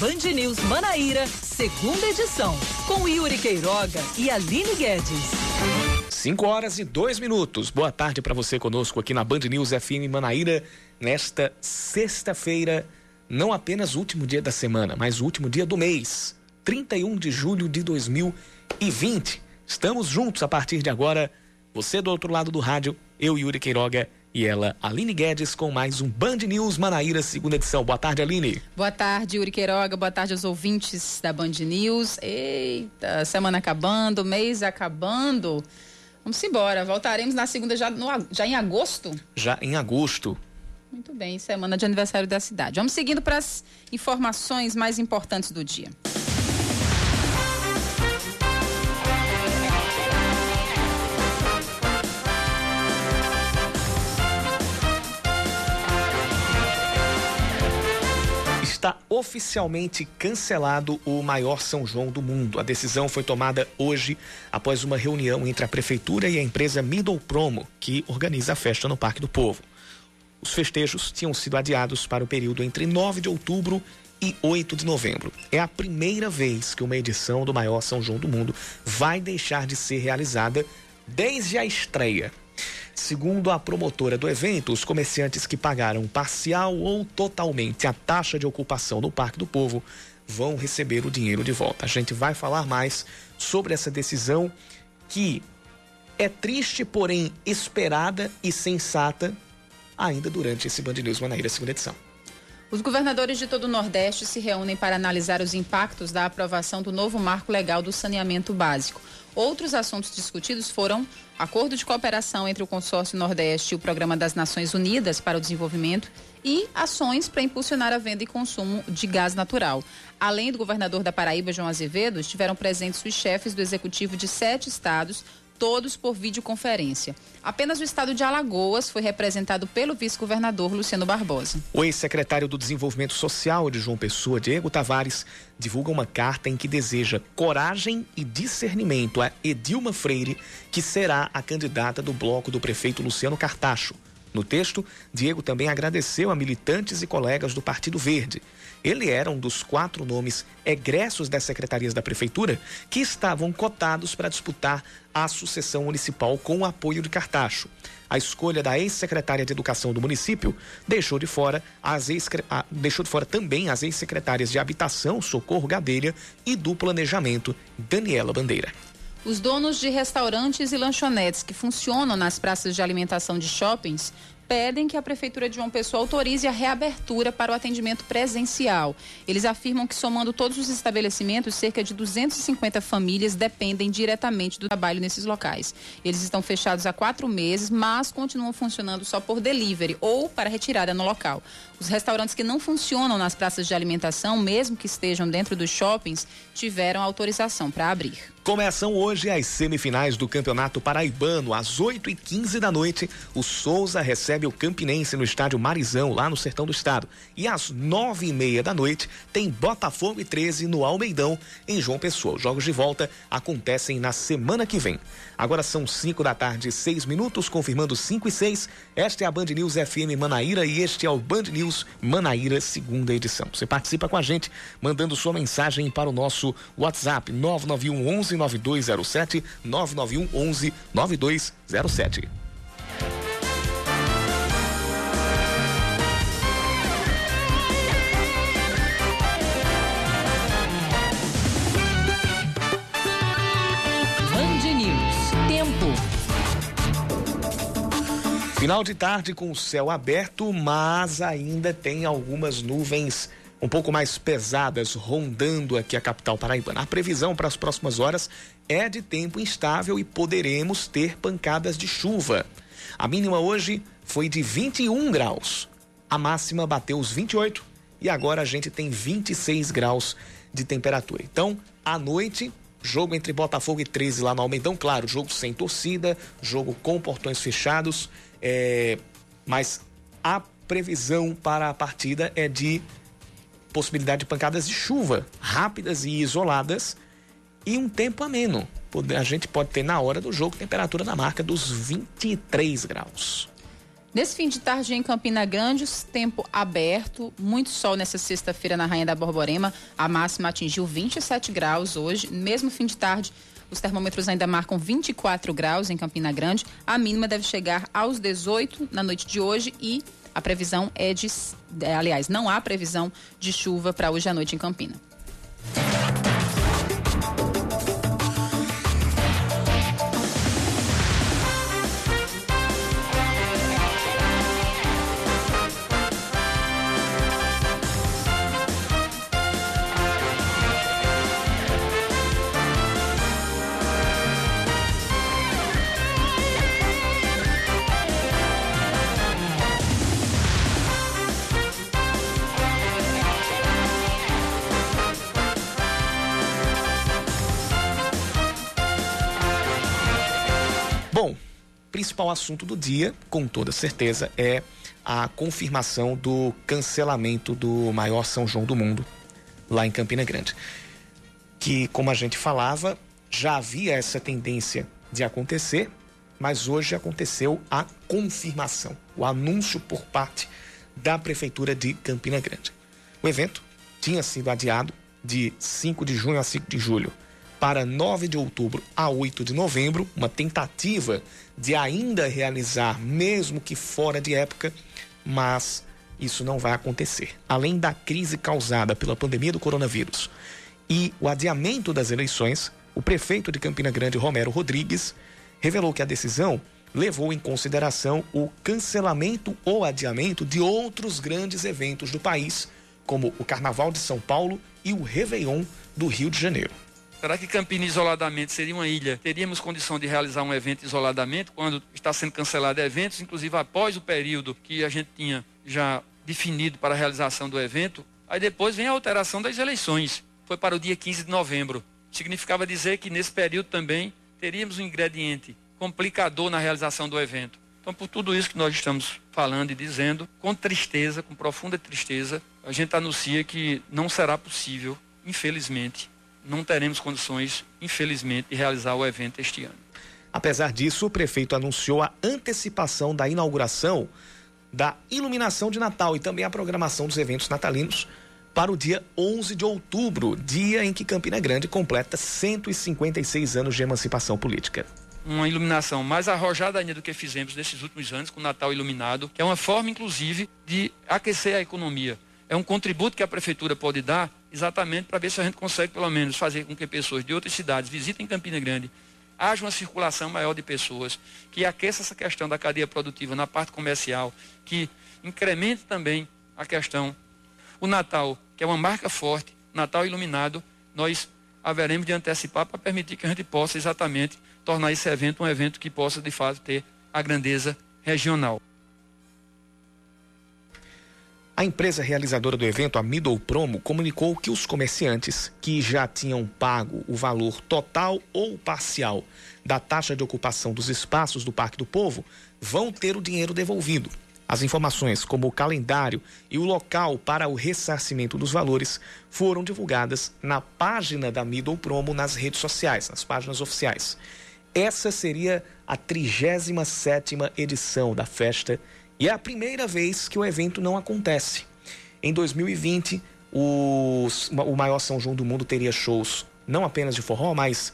Band News Manaíra, segunda edição, com Yuri Queiroga e Aline Guedes. 5 horas e dois minutos. Boa tarde para você conosco aqui na Band News FM Manaíra, nesta sexta-feira, não apenas último dia da semana, mas último dia do mês, 31 de julho de 2020. Estamos juntos a partir de agora, você do outro lado do rádio, eu, Yuri Queiroga e ela, Aline Guedes, com mais um Band News Manaíra, segunda edição. Boa tarde, Aline. Boa tarde, Yuri Queiroga. Boa tarde aos ouvintes da Band News. Eita, semana acabando, mês acabando. Vamos embora. Voltaremos na segunda já, no, já em agosto? Já em agosto. Muito bem, semana de aniversário da cidade. Vamos seguindo para as informações mais importantes do dia. Está oficialmente cancelado o maior São João do mundo. A decisão foi tomada hoje após uma reunião entre a prefeitura e a empresa Middle Promo, que organiza a festa no Parque do Povo. Os festejos tinham sido adiados para o período entre 9 de outubro e 8 de novembro. É a primeira vez que uma edição do maior São João do mundo vai deixar de ser realizada desde a estreia Segundo a promotora do evento, os comerciantes que pagaram parcial ou totalmente a taxa de ocupação do Parque do Povo vão receber o dinheiro de volta. A gente vai falar mais sobre essa decisão que é triste, porém esperada e sensata ainda durante esse Band News Manaíra segunda edição. Os governadores de todo o Nordeste se reúnem para analisar os impactos da aprovação do novo marco legal do saneamento básico. Outros assuntos discutidos foram acordo de cooperação entre o Consórcio Nordeste e o Programa das Nações Unidas para o Desenvolvimento e ações para impulsionar a venda e consumo de gás natural. Além do governador da Paraíba, João Azevedo, estiveram presentes os chefes do executivo de sete estados, todos por videoconferência. Apenas o estado de Alagoas foi representado pelo vice-governador Luciano Barbosa. O ex-secretário do Desenvolvimento Social de João Pessoa, Diego Tavares, divulga uma carta em que deseja coragem e discernimento a Edilma Freire, que será a candidata do bloco do prefeito Luciano Cartacho. No texto, Diego também agradeceu a militantes e colegas do Partido Verde ele era um dos quatro nomes egressos das secretarias da prefeitura que estavam cotados para disputar a sucessão municipal com o apoio de Cartacho. A escolha da ex-secretária de Educação do município deixou de fora as ex deixou de fora também as ex-secretárias de Habitação, Socorro Gadelha e do Planejamento, Daniela Bandeira. Os donos de restaurantes e lanchonetes que funcionam nas praças de alimentação de shoppings pedem que a Prefeitura de João Pessoa autorize a reabertura para o atendimento presencial. Eles afirmam que, somando todos os estabelecimentos, cerca de 250 famílias dependem diretamente do trabalho nesses locais. Eles estão fechados há quatro meses, mas continuam funcionando só por delivery ou para retirada no local. Os restaurantes que não funcionam nas praças de alimentação, mesmo que estejam dentro dos shoppings, tiveram autorização para abrir. Começam hoje as semifinais do Campeonato Paraibano. Às 8 e 15 da noite, o Souza recebe o Campinense no estádio Marizão, lá no sertão do estado. E às nove e meia da noite, tem Botafogo e 13 no Almeidão, em João Pessoa. Os jogos de volta acontecem na semana que vem. Agora são 5 da tarde, 6 minutos, confirmando 5 e 6. Esta é a Band News FM Manaíra e este é o Band News Manaíra, segunda edição. Você participa com a gente, mandando sua mensagem para o nosso WhatsApp 991 11 9207 991 11 9207. Final de tarde com o céu aberto, mas ainda tem algumas nuvens um pouco mais pesadas rondando aqui a capital paraibana. A previsão para as próximas horas é de tempo instável e poderemos ter pancadas de chuva. A mínima hoje foi de 21 graus. A máxima bateu os 28 e agora a gente tem 26 graus de temperatura. Então, à noite, jogo entre Botafogo e 13 lá no Almeidão, claro, jogo sem torcida, jogo com portões fechados, é... mas a previsão para a partida é de possibilidade de pancadas de chuva rápidas e isoladas e um tempo ameno. A gente pode ter na hora do jogo temperatura na marca dos 23 graus. Nesse fim de tarde em Campina Grande, tempo aberto, muito sol nessa sexta-feira na Rainha da Borborema. A máxima atingiu 27 graus hoje. Mesmo fim de tarde, os termômetros ainda marcam 24 graus em Campina Grande. A mínima deve chegar aos 18 na noite de hoje e a previsão é de. É, aliás, não há previsão de chuva para hoje à noite em Campina. Principal assunto do dia, com toda certeza, é a confirmação do cancelamento do maior São João do mundo, lá em Campina Grande. Que, como a gente falava, já havia essa tendência de acontecer, mas hoje aconteceu a confirmação, o anúncio por parte da Prefeitura de Campina Grande. O evento tinha sido adiado de 5 de junho a 5 de julho para 9 de outubro a 8 de novembro, uma tentativa de ainda realizar, mesmo que fora de época, mas isso não vai acontecer. Além da crise causada pela pandemia do coronavírus e o adiamento das eleições, o prefeito de Campina Grande, Romero Rodrigues, revelou que a decisão levou em consideração o cancelamento ou adiamento de outros grandes eventos do país, como o Carnaval de São Paulo e o Réveillon do Rio de Janeiro. Será que Campina isoladamente seria uma ilha? Teríamos condição de realizar um evento isoladamente quando está sendo cancelado eventos, inclusive após o período que a gente tinha já definido para a realização do evento? Aí depois vem a alteração das eleições. Foi para o dia 15 de novembro. Significava dizer que nesse período também teríamos um ingrediente complicador na realização do evento. Então, por tudo isso que nós estamos falando e dizendo, com tristeza, com profunda tristeza, a gente anuncia que não será possível, infelizmente, não teremos condições, infelizmente, de realizar o evento este ano. Apesar disso, o prefeito anunciou a antecipação da inauguração da iluminação de Natal e também a programação dos eventos natalinos para o dia 11 de outubro, dia em que Campina Grande completa 156 anos de emancipação política. Uma iluminação mais arrojada ainda do que fizemos nesses últimos anos com o Natal iluminado, que é uma forma, inclusive, de aquecer a economia. É um contributo que a prefeitura pode dar exatamente para ver se a gente consegue, pelo menos, fazer com que pessoas de outras cidades visitem Campina Grande, haja uma circulação maior de pessoas, que aqueça essa questão da cadeia produtiva na parte comercial, que incremente também a questão. O Natal, que é uma marca forte, Natal iluminado, nós haveremos de antecipar para permitir que a gente possa exatamente tornar esse evento um evento que possa, de fato, ter a grandeza regional. A empresa realizadora do evento, a Middle Promo, comunicou que os comerciantes que já tinham pago o valor total ou parcial da taxa de ocupação dos espaços do Parque do Povo vão ter o dinheiro devolvido. As informações, como o calendário e o local para o ressarcimento dos valores, foram divulgadas na página da Middle Promo nas redes sociais, nas páginas oficiais. Essa seria a 37ª edição da festa e é a primeira vez que o evento não acontece. Em 2020, o, o maior São João do mundo teria shows não apenas de forró, mas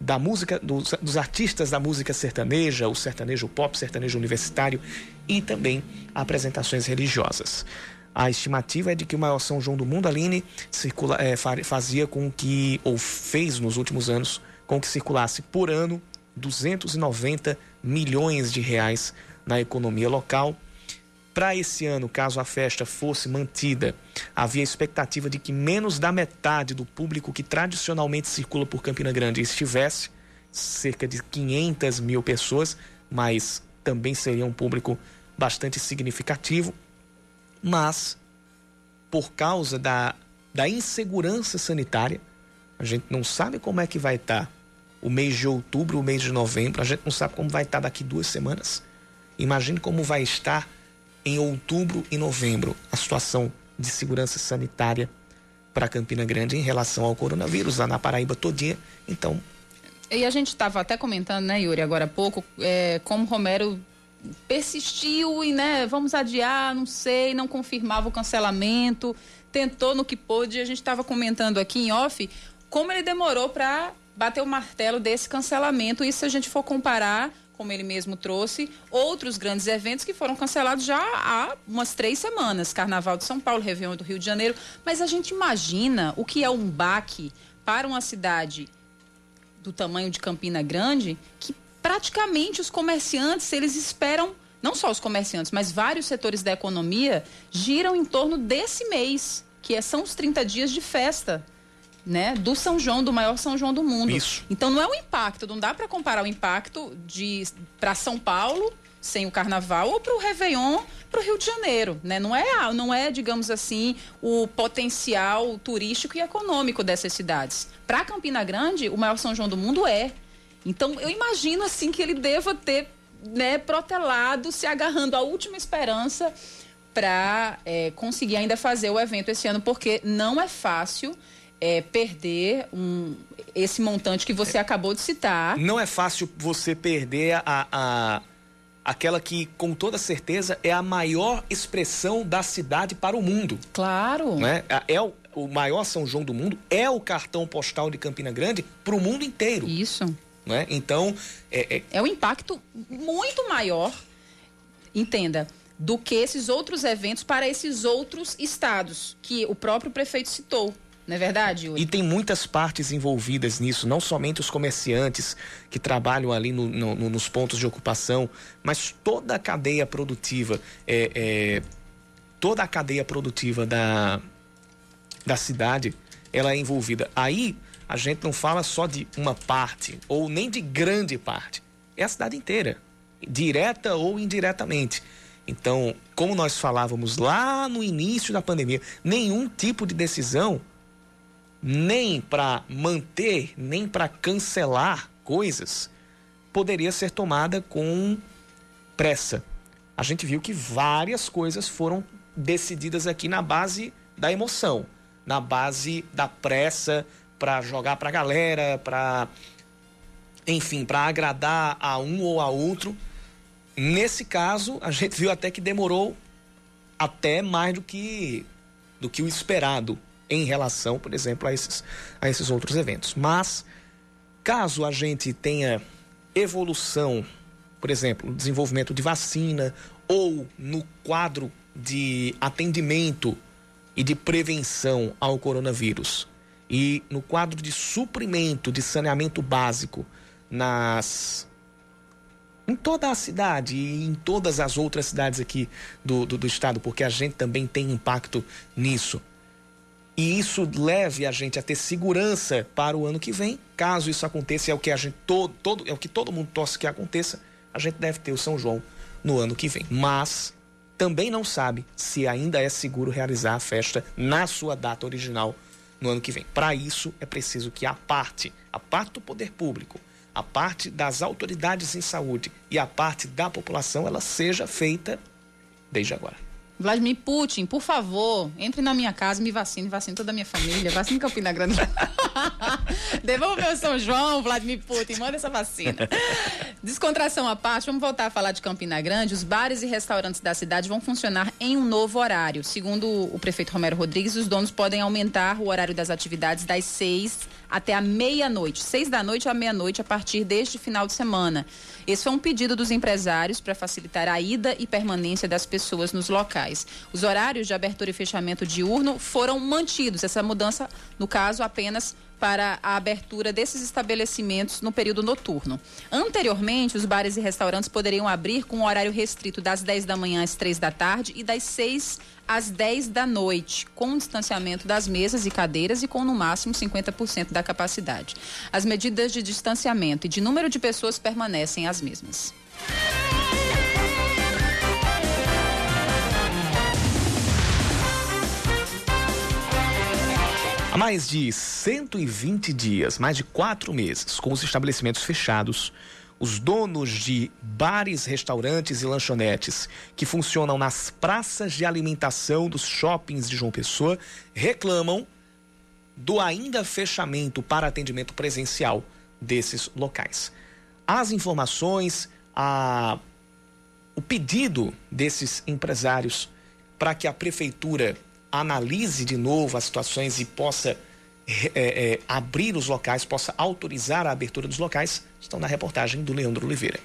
da música, dos, dos, artistas da música sertaneja, o sertanejo pop, sertanejo universitário e também apresentações religiosas. A estimativa é de que o maior São João do mundo, Aline, circula, é, fazia com que, ou fez nos últimos anos, com que circulasse por ano 290 milhões de reais na economia local. Para esse ano, caso a festa fosse mantida, havia expectativa de que menos da metade do público que tradicionalmente circula por Campina Grande estivesse, cerca de 500 mil pessoas, mas também seria um público bastante significativo. Mas, por causa da, da insegurança sanitária, a gente não sabe como é que vai estar tá o mês de outubro, o mês de novembro, a gente não sabe como vai estar tá daqui duas semanas. Imagine como vai estar em outubro e novembro a situação de segurança sanitária para Campina Grande em relação ao coronavírus lá na Paraíba todinha. Então. E a gente estava até comentando, né, Yuri, agora há pouco, é, como Romero persistiu e, né, vamos adiar, não sei, não confirmava o cancelamento, tentou no que pôde. A gente estava comentando aqui em off como ele demorou para bater o martelo desse cancelamento. E se a gente for comparar como ele mesmo trouxe, outros grandes eventos que foram cancelados já há umas três semanas. Carnaval de São Paulo, Réveillon do Rio de Janeiro. Mas a gente imagina o que é um baque para uma cidade do tamanho de Campina Grande, que praticamente os comerciantes, eles esperam, não só os comerciantes, mas vários setores da economia giram em torno desse mês, que é, são os 30 dias de festa né, do São João, do maior São João do mundo. Isso. Então não é o impacto, não dá para comparar o impacto de para São Paulo sem o Carnaval ou para o Réveillon para o Rio de Janeiro, né? Não é, não é, digamos assim, o potencial turístico e econômico dessas cidades. Para Campina Grande, o maior São João do mundo é. Então eu imagino assim que ele deva ter, né, protelado, se agarrando à última esperança para é, conseguir ainda fazer o evento esse ano, porque não é fácil é, perder um, esse montante que você acabou de citar. Não é fácil você perder a, a, aquela que, com toda certeza, é a maior expressão da cidade para o mundo. Claro. Né? É o, o maior São João do mundo, é o cartão postal de Campina Grande para o mundo inteiro. Isso. Né? Então. É, é... é um impacto muito maior, entenda do que esses outros eventos para esses outros estados que o próprio prefeito citou. Não é verdade, Yuri? E tem muitas partes envolvidas nisso, não somente os comerciantes que trabalham ali no, no, nos pontos de ocupação, mas toda a cadeia produtiva, é, é, toda a cadeia produtiva da, da cidade, ela é envolvida. Aí a gente não fala só de uma parte, ou nem de grande parte, é a cidade inteira, direta ou indiretamente. Então, como nós falávamos lá no início da pandemia, nenhum tipo de decisão nem para manter, nem para cancelar coisas, poderia ser tomada com pressa. A gente viu que várias coisas foram decididas aqui na base da emoção, na base da pressa para jogar para a galera, para enfim, para agradar a um ou a outro. Nesse caso, a gente viu até que demorou até mais do que do que o esperado em relação, por exemplo, a esses, a esses outros eventos. Mas, caso a gente tenha evolução, por exemplo, desenvolvimento de vacina ou no quadro de atendimento e de prevenção ao coronavírus e no quadro de suprimento de saneamento básico nas em toda a cidade e em todas as outras cidades aqui do, do, do estado, porque a gente também tem impacto nisso e isso leve a gente a ter segurança para o ano que vem. Caso isso aconteça, é o que a gente todo, todo é o que todo mundo torce que aconteça, a gente deve ter o São João no ano que vem. Mas também não sabe se ainda é seguro realizar a festa na sua data original no ano que vem. Para isso é preciso que a parte, a parte do poder público, a parte das autoridades em saúde e a parte da população, ela seja feita desde agora. Vladimir Putin, por favor, entre na minha casa, me vacine, vacine toda a minha família, vacine Campina Grande. Devolva meu São João, Vladimir Putin, manda essa vacina. Descontração à parte, vamos voltar a falar de Campina Grande. Os bares e restaurantes da cidade vão funcionar em um novo horário. Segundo o prefeito Romero Rodrigues, os donos podem aumentar o horário das atividades das seis até a meia-noite, seis da noite à meia-noite, a partir deste final de semana. Esse foi um pedido dos empresários para facilitar a ida e permanência das pessoas nos locais. Os horários de abertura e fechamento diurno foram mantidos. Essa mudança, no caso, apenas para a abertura desses estabelecimentos no período noturno. Anteriormente, os bares e restaurantes poderiam abrir com um horário restrito das 10 da manhã às 3 da tarde e das 6 às 10 da noite, com distanciamento das mesas e cadeiras e com no máximo 50% da capacidade. As medidas de distanciamento e de número de pessoas permanecem as mesmas. Há mais de 120 dias, mais de quatro meses, com os estabelecimentos fechados, os donos de bares, restaurantes e lanchonetes que funcionam nas praças de alimentação dos shoppings de João Pessoa reclamam do ainda fechamento para atendimento presencial desses locais. As informações, a o pedido desses empresários para que a prefeitura analise de novo as situações e possa é, é, abrir os locais, possa autorizar a abertura dos locais, estão na reportagem do Leandro Oliveira.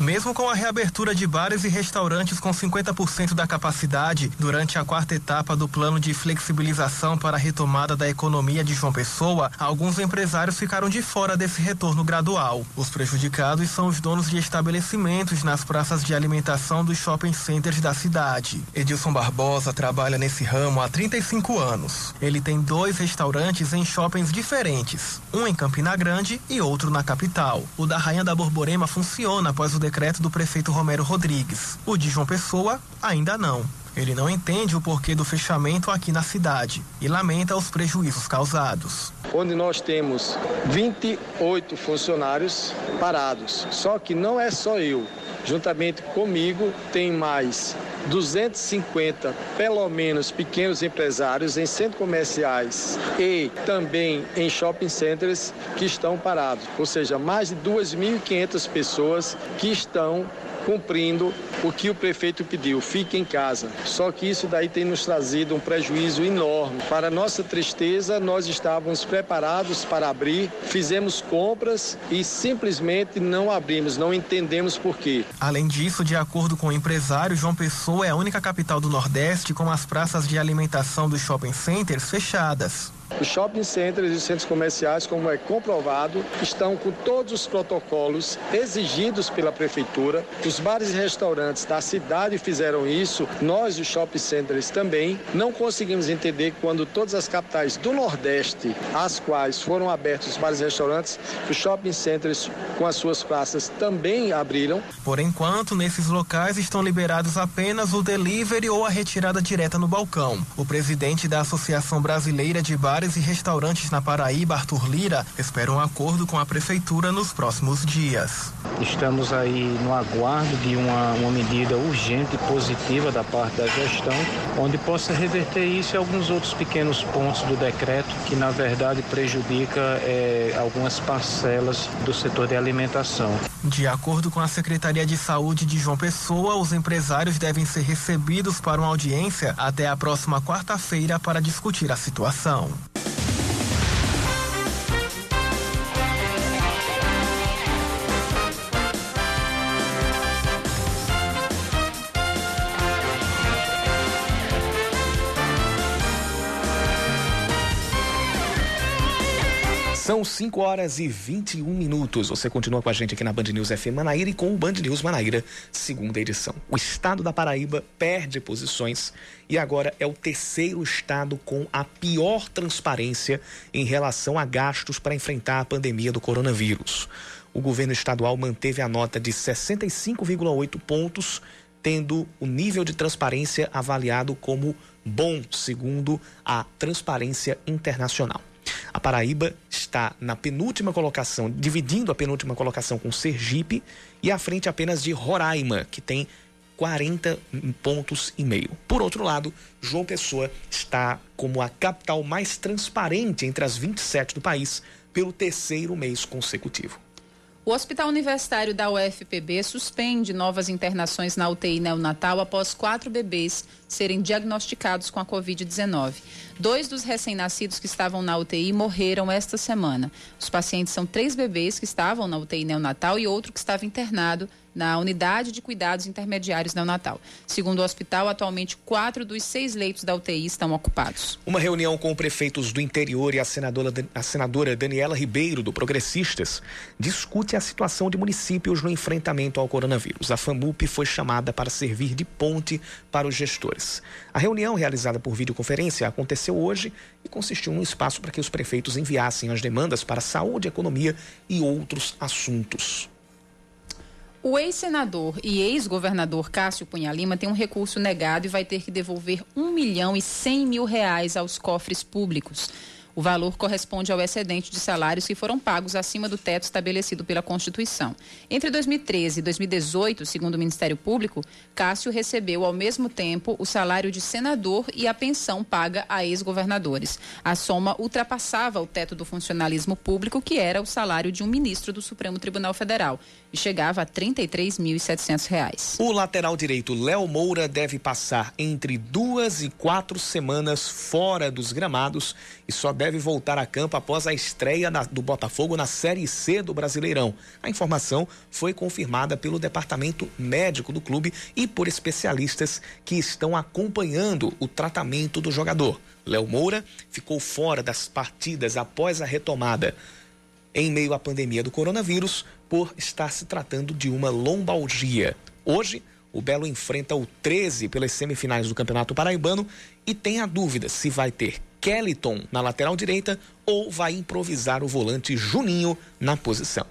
Mesmo com a reabertura de bares e restaurantes com 50% da capacidade, durante a quarta etapa do plano de flexibilização para a retomada da economia de João Pessoa, alguns empresários ficaram de fora desse retorno gradual. Os prejudicados são os donos de estabelecimentos nas praças de alimentação dos shopping centers da cidade. Edilson Barbosa trabalha nesse ramo há 35 anos. Ele tem dois restaurantes em shoppings diferentes, um em Campina Grande e outro na capital. O da Rainha da Borborema funciona após o decreto do prefeito Romero Rodrigues. O de João Pessoa ainda não. Ele não entende o porquê do fechamento aqui na cidade e lamenta os prejuízos causados. Onde nós temos 28 funcionários parados. Só que não é só eu. Juntamente comigo tem mais 250, pelo menos, pequenos empresários em centros comerciais e também em shopping centers que estão parados. Ou seja, mais de 2.500 pessoas que estão cumprindo o que o prefeito pediu, fique em casa. Só que isso daí tem nos trazido um prejuízo enorme. Para nossa tristeza, nós estávamos preparados para abrir, fizemos compras e simplesmente não abrimos, não entendemos por quê. Além disso, de acordo com o empresário, João Pessoa é a única capital do Nordeste com as praças de alimentação dos shopping centers fechadas. Os shopping centers e os centros comerciais, como é comprovado, estão com todos os protocolos exigidos pela prefeitura. Os bares e restaurantes da cidade fizeram isso, nós, os shopping centers, também. Não conseguimos entender quando todas as capitais do Nordeste, as quais foram abertos os bares e restaurantes, os shopping centers com as suas praças também abriram. Por enquanto, nesses locais estão liberados apenas o delivery ou a retirada direta no balcão. O presidente da Associação Brasileira de Bares bares e restaurantes na Paraíba, Arthur Lira, espera um acordo com a prefeitura nos próximos dias. Estamos aí no aguardo de uma, uma medida urgente e positiva da parte da gestão, onde possa reverter isso e alguns outros pequenos pontos do decreto que, na verdade, prejudica é, algumas parcelas do setor de alimentação. De acordo com a Secretaria de Saúde de João Pessoa, os empresários devem ser recebidos para uma audiência até a próxima quarta-feira para discutir a situação. São 5 horas e 21 minutos. Você continua com a gente aqui na Band News FM Manaíra e com o Band News Manaíra, segunda edição. O estado da Paraíba perde posições e agora é o terceiro estado com a pior transparência em relação a gastos para enfrentar a pandemia do coronavírus. O governo estadual manteve a nota de 65,8 pontos, tendo o nível de transparência avaliado como bom, segundo a Transparência Internacional. A Paraíba está na penúltima colocação, dividindo a penúltima colocação com Sergipe e à frente apenas de Roraima, que tem 40 pontos e meio. Por outro lado, João Pessoa está como a capital mais transparente entre as 27 do país pelo terceiro mês consecutivo. O Hospital Universitário da UFPB suspende novas internações na UTI neonatal após quatro bebês serem diagnosticados com a Covid-19. Dois dos recém-nascidos que estavam na UTI morreram esta semana. Os pacientes são três bebês que estavam na UTI neonatal e outro que estava internado na unidade de cuidados intermediários neonatal. Segundo o hospital, atualmente quatro dos seis leitos da UTI estão ocupados. Uma reunião com prefeitos do interior e a senadora, a senadora Daniela Ribeiro, do Progressistas, discute a situação de municípios no enfrentamento ao coronavírus. A FAMUP foi chamada para servir de ponte para os gestores. A reunião, realizada por videoconferência, aconteceu hoje e consistiu num espaço para que os prefeitos enviassem as demandas para saúde, economia e outros assuntos. O ex-senador e ex-governador Cássio Cunha Lima tem um recurso negado e vai ter que devolver um milhão e cem mil reais aos cofres públicos. O valor corresponde ao excedente de salários que foram pagos acima do teto estabelecido pela Constituição. Entre 2013 e 2018, segundo o Ministério Público, Cássio recebeu ao mesmo tempo o salário de senador e a pensão paga a ex-governadores. A soma ultrapassava o teto do funcionalismo público, que era o salário de um ministro do Supremo Tribunal Federal, e chegava a R$ 33.700. O lateral direito Léo Moura deve passar entre duas e quatro semanas fora dos gramados e só deve voltar a campo após a estreia da, do Botafogo na Série C do Brasileirão. A informação foi confirmada pelo departamento médico do clube e por especialistas que estão acompanhando o tratamento do jogador. Léo Moura ficou fora das partidas após a retomada em meio à pandemia do coronavírus por estar se tratando de uma lombalgia. Hoje, o Belo enfrenta o 13 pelas semifinais do Campeonato Paraibano e tem a dúvida se vai ter Kellyton na lateral direita ou vai improvisar o volante Juninho na posição.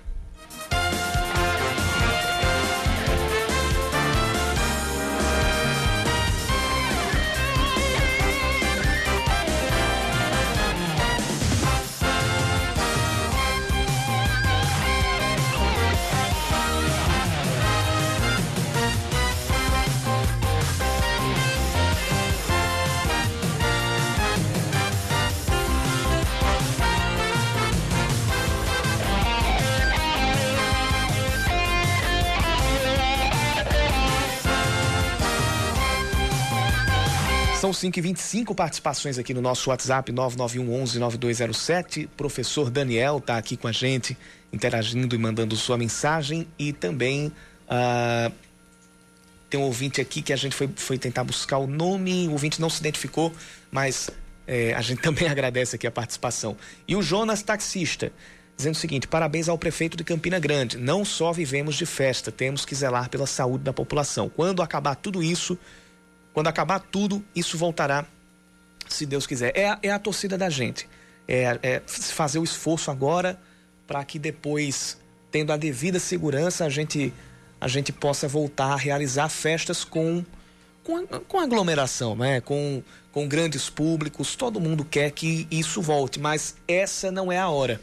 5 e 25 participações aqui no nosso WhatsApp 991 11 9207. Professor Daniel está aqui com a gente, interagindo e mandando sua mensagem. E também uh, tem um ouvinte aqui que a gente foi, foi tentar buscar o nome. O ouvinte não se identificou, mas é, a gente também agradece aqui a participação. E o Jonas Taxista dizendo o seguinte: parabéns ao prefeito de Campina Grande. Não só vivemos de festa, temos que zelar pela saúde da população. Quando acabar tudo isso quando acabar tudo, isso voltará, se Deus quiser. É a, é a torcida da gente. É, é fazer o esforço agora para que depois, tendo a devida segurança, a gente, a gente possa voltar a realizar festas com, com, com aglomeração, né? com, com grandes públicos. Todo mundo quer que isso volte, mas essa não é a hora.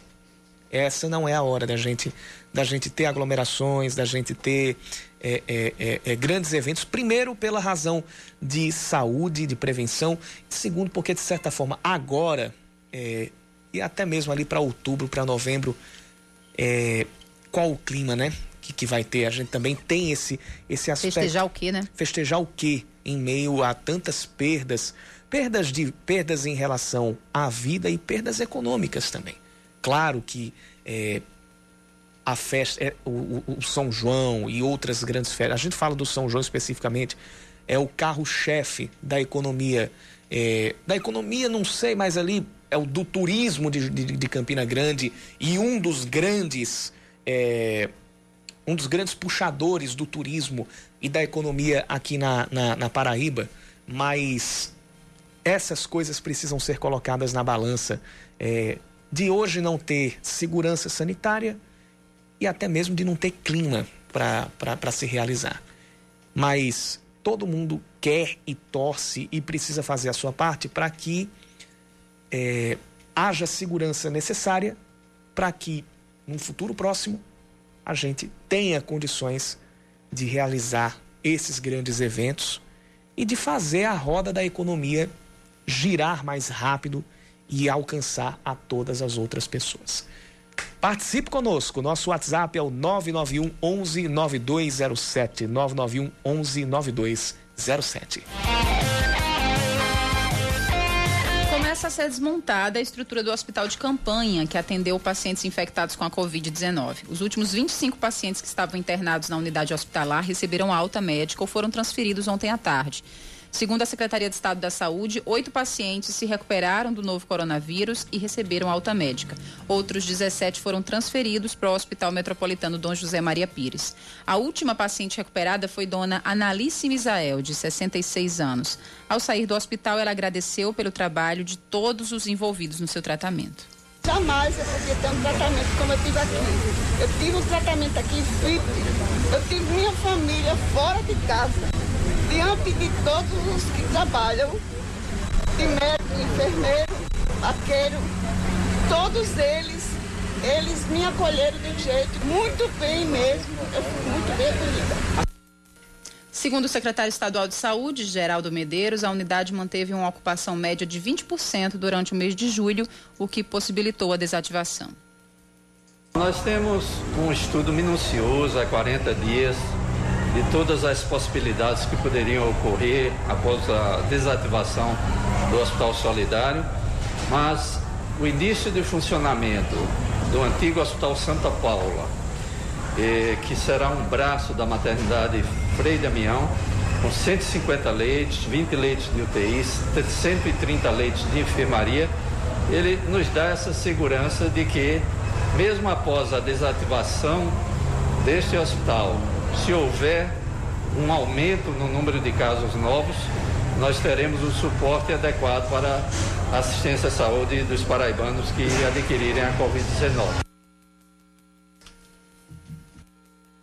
Essa não é a hora da gente, da gente ter aglomerações, da gente ter é, é, é, é, grandes eventos, primeiro pela razão de saúde, de prevenção, segundo porque de certa forma agora é, e até mesmo ali para outubro, para novembro, é, qual o clima, né? Que, que vai ter? A gente também tem esse esse aspecto. Festejar o quê, né? Festejar o quê em meio a tantas perdas, perdas de perdas em relação à vida e perdas econômicas também. Claro que é, a festa, é, o, o, São João e outras grandes festas, a gente fala do São João especificamente, é o carro-chefe da economia. É, da economia, não sei, mas ali é o do turismo de, de, de Campina Grande e um dos grandes. É, um dos grandes puxadores do turismo e da economia aqui na, na, na Paraíba, mas essas coisas precisam ser colocadas na balança. É, de hoje não ter segurança sanitária, e até mesmo de não ter clima para se realizar. Mas todo mundo quer e torce e precisa fazer a sua parte para que é, haja segurança necessária para que, num futuro próximo, a gente tenha condições de realizar esses grandes eventos e de fazer a roda da economia girar mais rápido e alcançar a todas as outras pessoas. Participe conosco. Nosso WhatsApp é o 991 11 9207. 991 11 9207. Começa a ser desmontada a estrutura do hospital de campanha que atendeu pacientes infectados com a Covid-19. Os últimos 25 pacientes que estavam internados na unidade hospitalar receberam alta médica ou foram transferidos ontem à tarde. Segundo a Secretaria de Estado da Saúde, oito pacientes se recuperaram do novo coronavírus e receberam alta médica. Outros 17 foram transferidos para o Hospital Metropolitano Dom José Maria Pires. A última paciente recuperada foi dona Analice Misael, de 66 anos. Ao sair do hospital, ela agradeceu pelo trabalho de todos os envolvidos no seu tratamento. Jamais eu podia ter um tratamento como eu tive aqui. Eu tive um tratamento aqui, eu tive minha família fora de casa diante de todos os que trabalham, de médico, enfermeiro, vaqueiro, todos eles, eles me acolheram de um jeito muito bem mesmo. Eu fui muito bem acolhida. Segundo o secretário estadual de Saúde, Geraldo Medeiros, a unidade manteve uma ocupação média de 20% durante o mês de julho, o que possibilitou a desativação. Nós temos um estudo minucioso há 40 dias de todas as possibilidades que poderiam ocorrer após a desativação do Hospital Solidário, mas o início de funcionamento do antigo Hospital Santa Paula, eh, que será um braço da maternidade Frei Damião, com 150 leitos, 20 leitos de UTI, 130 leitos de enfermaria, ele nos dá essa segurança de que, mesmo após a desativação deste hospital, se houver um aumento no número de casos novos, nós teremos o suporte adequado para a assistência à saúde dos paraibanos que adquirirem a Covid-19.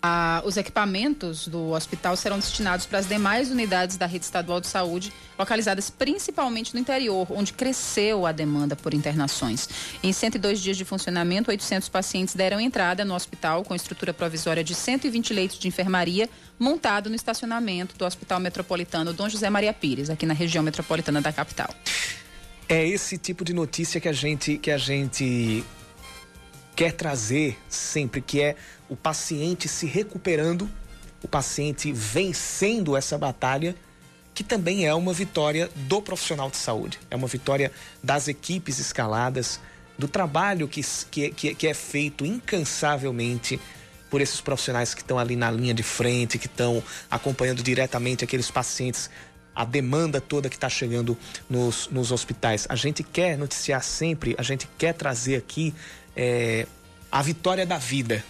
Ah, os equipamentos do hospital serão destinados para as demais unidades da rede estadual de saúde, localizadas principalmente no interior, onde cresceu a demanda por internações. Em 102 dias de funcionamento, 800 pacientes deram entrada no hospital com estrutura provisória de 120 leitos de enfermaria, montado no estacionamento do Hospital Metropolitano Dom José Maria Pires, aqui na região metropolitana da capital. É esse tipo de notícia que a gente que a gente quer trazer sempre, que é o paciente se recuperando, o paciente vencendo essa batalha, que também é uma vitória do profissional de saúde, é uma vitória das equipes escaladas, do trabalho que, que, que é feito incansavelmente por esses profissionais que estão ali na linha de frente, que estão acompanhando diretamente aqueles pacientes, a demanda toda que está chegando nos, nos hospitais. A gente quer noticiar sempre, a gente quer trazer aqui é, a vitória da vida.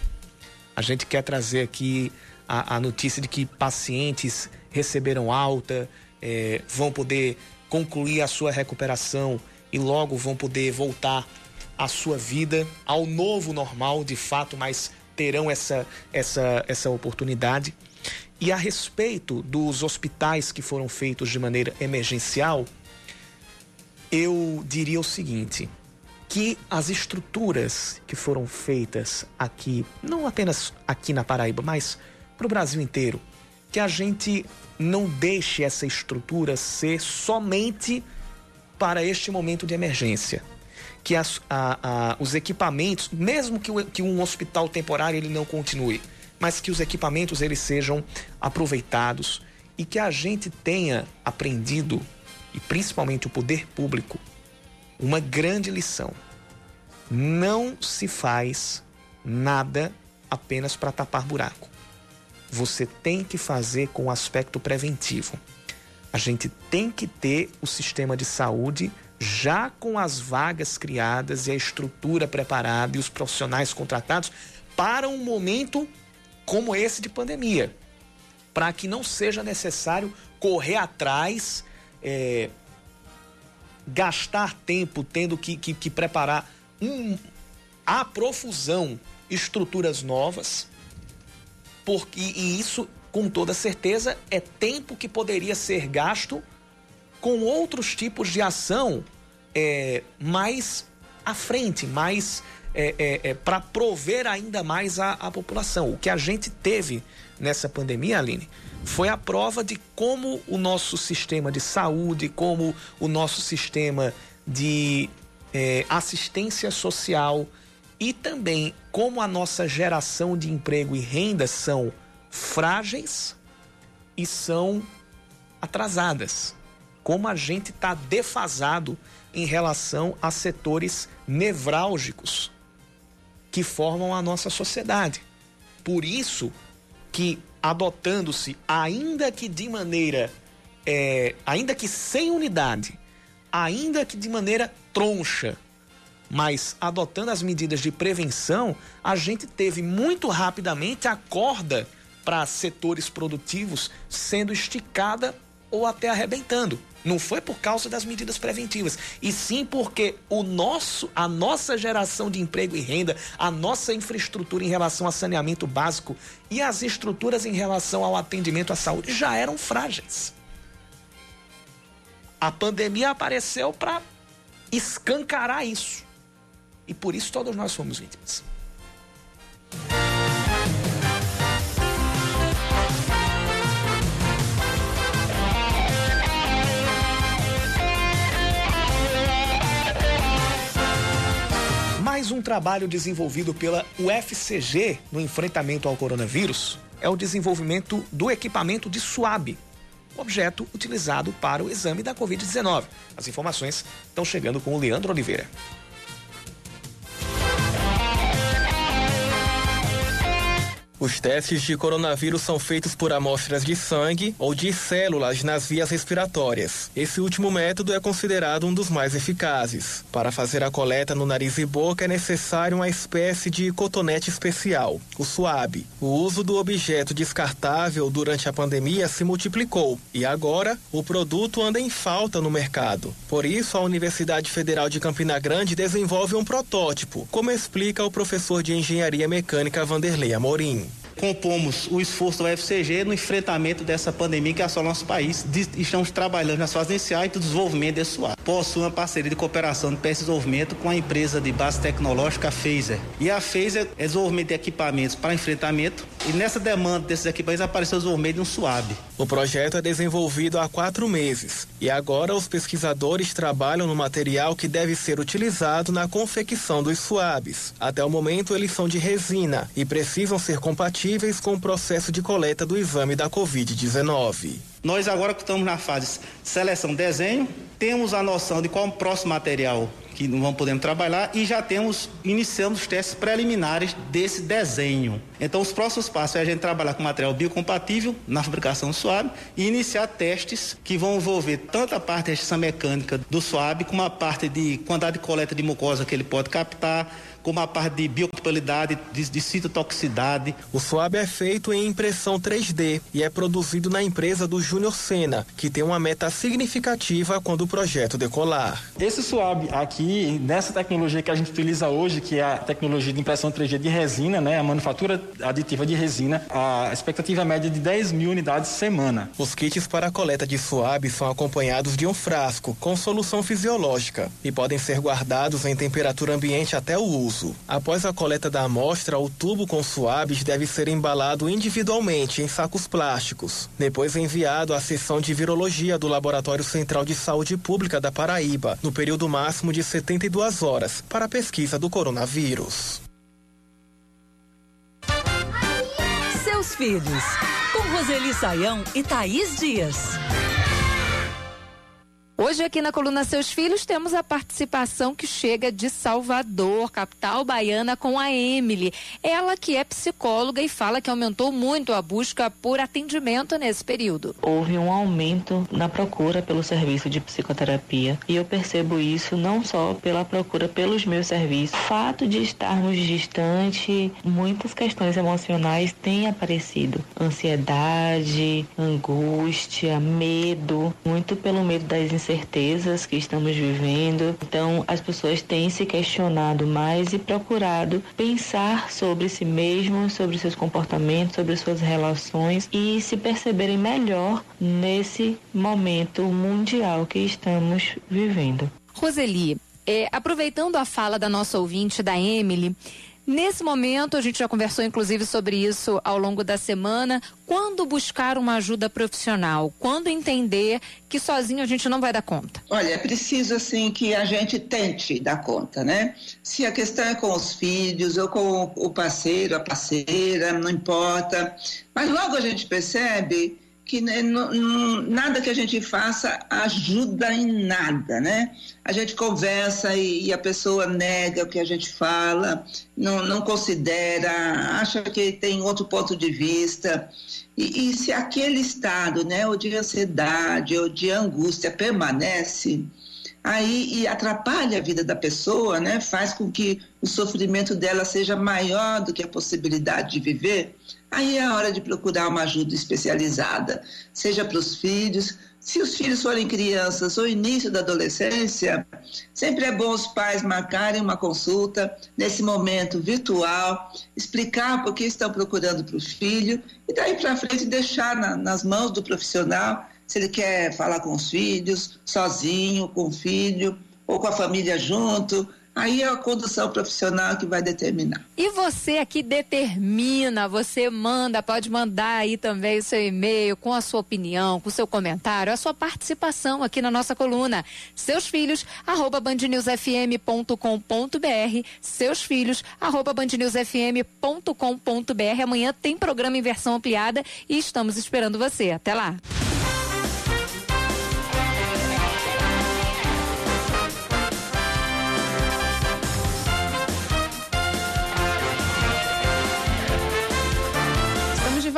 A gente quer trazer aqui a, a notícia de que pacientes receberam alta, é, vão poder concluir a sua recuperação e logo vão poder voltar à sua vida, ao novo normal, de fato, mas terão essa, essa, essa oportunidade. E a respeito dos hospitais que foram feitos de maneira emergencial, eu diria o seguinte: que as estruturas que foram feitas aqui, não apenas aqui na Paraíba, mas para o Brasil inteiro, que a gente não deixe essa estrutura ser somente para este momento de emergência. Que as, a, a, os equipamentos, mesmo que, o, que um hospital temporário ele não continue, mas que os equipamentos eles sejam aproveitados e que a gente tenha aprendido, e principalmente o poder público, uma grande lição. Não se faz nada apenas para tapar buraco. Você tem que fazer com o aspecto preventivo. A gente tem que ter o sistema de saúde já com as vagas criadas e a estrutura preparada e os profissionais contratados para um momento como esse de pandemia, para que não seja necessário correr atrás, é, gastar tempo tendo que, que, que preparar um, a profusão estruturas novas, porque e isso com toda certeza é tempo que poderia ser gasto com outros tipos de ação é, mais à frente, mais é, é, é para prover ainda mais a, a população. O que a gente teve nessa pandemia, Aline, foi a prova de como o nosso sistema de saúde, como o nosso sistema de é, assistência social e também como a nossa geração de emprego e renda são frágeis e são atrasadas. Como a gente está defasado em relação a setores nevrálgicos que formam a nossa sociedade. Por isso que adotando-se, ainda que de maneira, é, ainda que sem unidade, ainda que de maneira troncha, mas adotando as medidas de prevenção, a gente teve muito rapidamente a corda para setores produtivos sendo esticada ou até arrebentando. Não foi por causa das medidas preventivas, e sim porque o nosso, a nossa geração de emprego e renda, a nossa infraestrutura em relação a saneamento básico e as estruturas em relação ao atendimento à saúde já eram frágeis. A pandemia apareceu para escancarar isso. e por isso todos nós fomos vítimas. Mais um trabalho desenvolvido pela UFCG no enfrentamento ao coronavírus é o desenvolvimento do equipamento de SWAB, objeto utilizado para o exame da Covid-19. As informações estão chegando com o Leandro Oliveira. Os testes de coronavírus são feitos por amostras de sangue ou de células nas vias respiratórias. Esse último método é considerado um dos mais eficazes. Para fazer a coleta no nariz e boca é necessário uma espécie de cotonete especial, o SUAB. O uso do objeto descartável durante a pandemia se multiplicou e agora o produto anda em falta no mercado. Por isso, a Universidade Federal de Campina Grande desenvolve um protótipo, como explica o professor de Engenharia Mecânica Vanderlei Amorim compomos o esforço do UFCG no enfrentamento dessa pandemia que assola nosso país. Estamos trabalhando nas fases iniciais do desenvolvimento desse SUAP. Possui uma parceria de cooperação de pesquisa e desenvolvimento com a empresa de base tecnológica Phaser. E a Phaser é desenvolvimento de equipamentos para enfrentamento e nessa demanda desses equipamentos apareceu o desenvolvimento de um SUAB. O projeto é desenvolvido há quatro meses e agora os pesquisadores trabalham no material que deve ser utilizado na confecção dos SUABs. Até o momento eles são de resina e precisam ser compatíveis com o processo de coleta do exame da Covid-19. Nós agora que estamos na fase seleção desenho, temos a noção de qual o próximo material que não vamos poder trabalhar e já temos iniciando os testes preliminares desse desenho. Então os próximos passos é a gente trabalhar com material biocompatível na fabricação suave e iniciar testes que vão envolver tanto a parte restrição mecânica do suave como a parte de quantidade de coleta de mucosa que ele pode captar, como a parte de biocompatibilidade, de, de citotoxicidade. O SWAB é feito em impressão 3D e é produzido na empresa do Júnior Sena, que tem uma meta significativa quando o projeto decolar. Esse SWAB aqui, nessa tecnologia que a gente utiliza hoje, que é a tecnologia de impressão 3D de resina, né, a manufatura aditiva de resina, a expectativa é média de 10 mil unidades semana. Os kits para a coleta de SWAB são acompanhados de um frasco com solução fisiológica e podem ser guardados em temperatura ambiente até o uso uso. Após a coleta da amostra, o tubo com suaves deve ser embalado individualmente em sacos plásticos. Depois enviado à seção de virologia do Laboratório Central de Saúde Pública da Paraíba, no período máximo de 72 horas, para a pesquisa do coronavírus. Seus filhos, com Roseli Saião e Thaís Dias. Hoje aqui na coluna Seus Filhos temos a participação que chega de Salvador, capital baiana, com a Emily. Ela que é psicóloga e fala que aumentou muito a busca por atendimento nesse período. Houve um aumento na procura pelo serviço de psicoterapia e eu percebo isso não só pela procura pelos meus serviços. O fato de estarmos distantes, muitas questões emocionais têm aparecido. Ansiedade, angústia, medo, muito pelo medo das incertezas que estamos vivendo. Então, as pessoas têm se questionado mais e procurado pensar sobre si mesmo, sobre seus comportamentos, sobre suas relações e se perceberem melhor nesse momento mundial que estamos vivendo. Roseli, é, aproveitando a fala da nossa ouvinte, da Emily, Nesse momento, a gente já conversou inclusive sobre isso ao longo da semana. Quando buscar uma ajuda profissional? Quando entender que sozinho a gente não vai dar conta? Olha, é preciso assim que a gente tente dar conta, né? Se a questão é com os filhos ou com o parceiro, a parceira, não importa. Mas logo a gente percebe que né, nada que a gente faça ajuda em nada, né? A gente conversa e, e, a pessoa nega o que a gente fala, não, não considera, acha que tem outro ponto de vista. E, e se aquele estado, né, ou de ansiedade ou de angústia permanece, aí e atrapalha a vida da pessoa, né? Faz com que o sofrimento dela seja maior do que a possibilidade de viver. Aí é a hora de procurar uma ajuda especializada, seja para os filhos, se os filhos forem crianças ou início da adolescência, sempre é bom os pais marcarem uma consulta nesse momento virtual, explicar por que estão procurando para o filho e daí para frente deixar na, nas mãos do profissional se ele quer falar com os filhos, sozinho, com o filho, ou com a família junto, Aí é a condução profissional que vai determinar. E você aqui determina, você manda, pode mandar aí também o seu e-mail com a sua opinião, com o seu comentário, a sua participação aqui na nossa coluna. Seus filhos, arroba bandnewsfm.com.br, seus filhos, arroba bandnewsfm.com.br. Amanhã tem programa em versão ampliada e estamos esperando você. Até lá.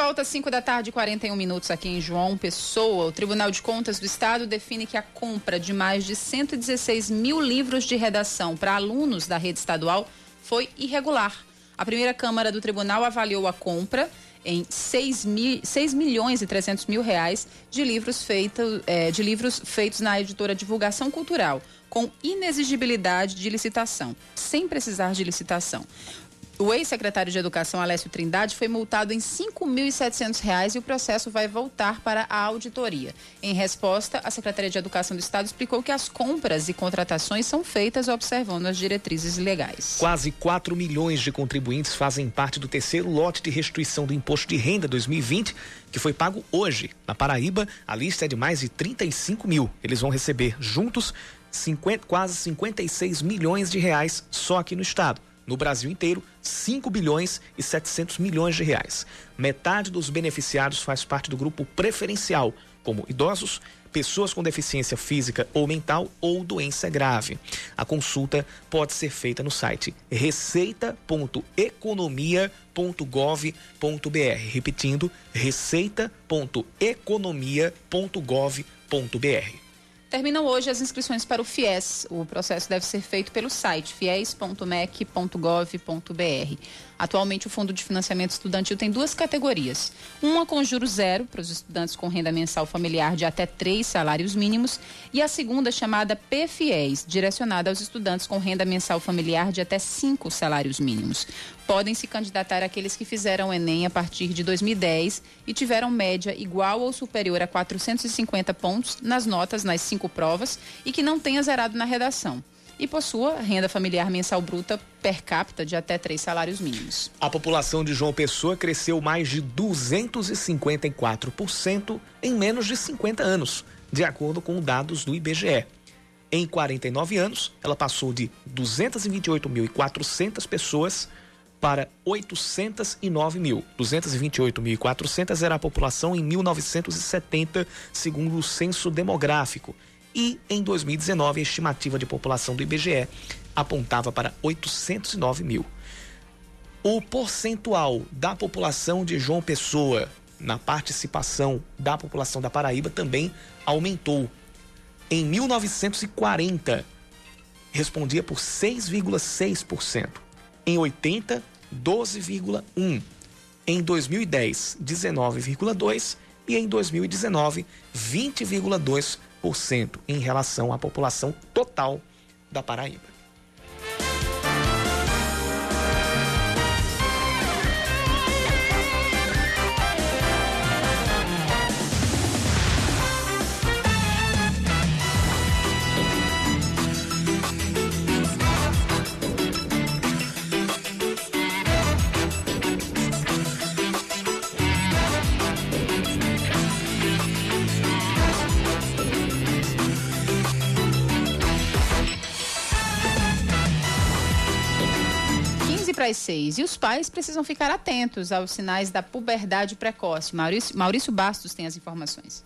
Volta às 5 da tarde, 41 minutos aqui em João Pessoa. O Tribunal de Contas do Estado define que a compra de mais de 116 mil livros de redação para alunos da rede estadual foi irregular. A primeira Câmara do Tribunal avaliou a compra em 6, mil, 6 milhões e 300 mil reais de livros, feito, é, de livros feitos na editora Divulgação Cultural, com inexigibilidade de licitação, sem precisar de licitação. O ex-secretário de Educação, Alessio Trindade, foi multado em R$ 5.700 e o processo vai voltar para a auditoria. Em resposta, a Secretaria de Educação do Estado explicou que as compras e contratações são feitas observando as diretrizes legais. Quase 4 milhões de contribuintes fazem parte do terceiro lote de restituição do Imposto de Renda 2020, que foi pago hoje. Na Paraíba, a lista é de mais de 35 mil. Eles vão receber juntos 50, quase 56 milhões de reais só aqui no estado. No Brasil inteiro, 5 bilhões e 700 milhões de reais. Metade dos beneficiados faz parte do grupo preferencial, como idosos, pessoas com deficiência física ou mental ou doença grave. A consulta pode ser feita no site receita.economia.gov.br. Repetindo, receita.economia.gov.br. Terminam hoje as inscrições para o FIES. O processo deve ser feito pelo site fies.mec.gov.br. Atualmente, o Fundo de Financiamento Estudantil tem duas categorias. Uma com juro zero, para os estudantes com renda mensal familiar de até três salários mínimos, e a segunda chamada PFIES, direcionada aos estudantes com renda mensal familiar de até cinco salários mínimos. Podem se candidatar aqueles que fizeram o Enem a partir de 2010 e tiveram média igual ou superior a 450 pontos nas notas nas cinco provas e que não tenha zerado na redação e possua renda familiar mensal bruta per capita de até três salários mínimos. A população de João Pessoa cresceu mais de 254% em menos de 50 anos, de acordo com dados do IBGE. Em 49 anos, ela passou de 228.400 pessoas para 809 mil. 228.400 era a população em 1970, segundo o censo demográfico e em 2019 a estimativa de população do IBGE apontava para 809 mil. O percentual da população de João Pessoa na participação da população da Paraíba também aumentou. Em 1940, respondia por 6,6%. Em 80, 12,1%. Em 2010, 19,2%. E em 2019, 20,2% em relação à população total da Paraíba. 6. E os pais precisam ficar atentos aos sinais da puberdade precoce. Maurício, Maurício Bastos tem as informações.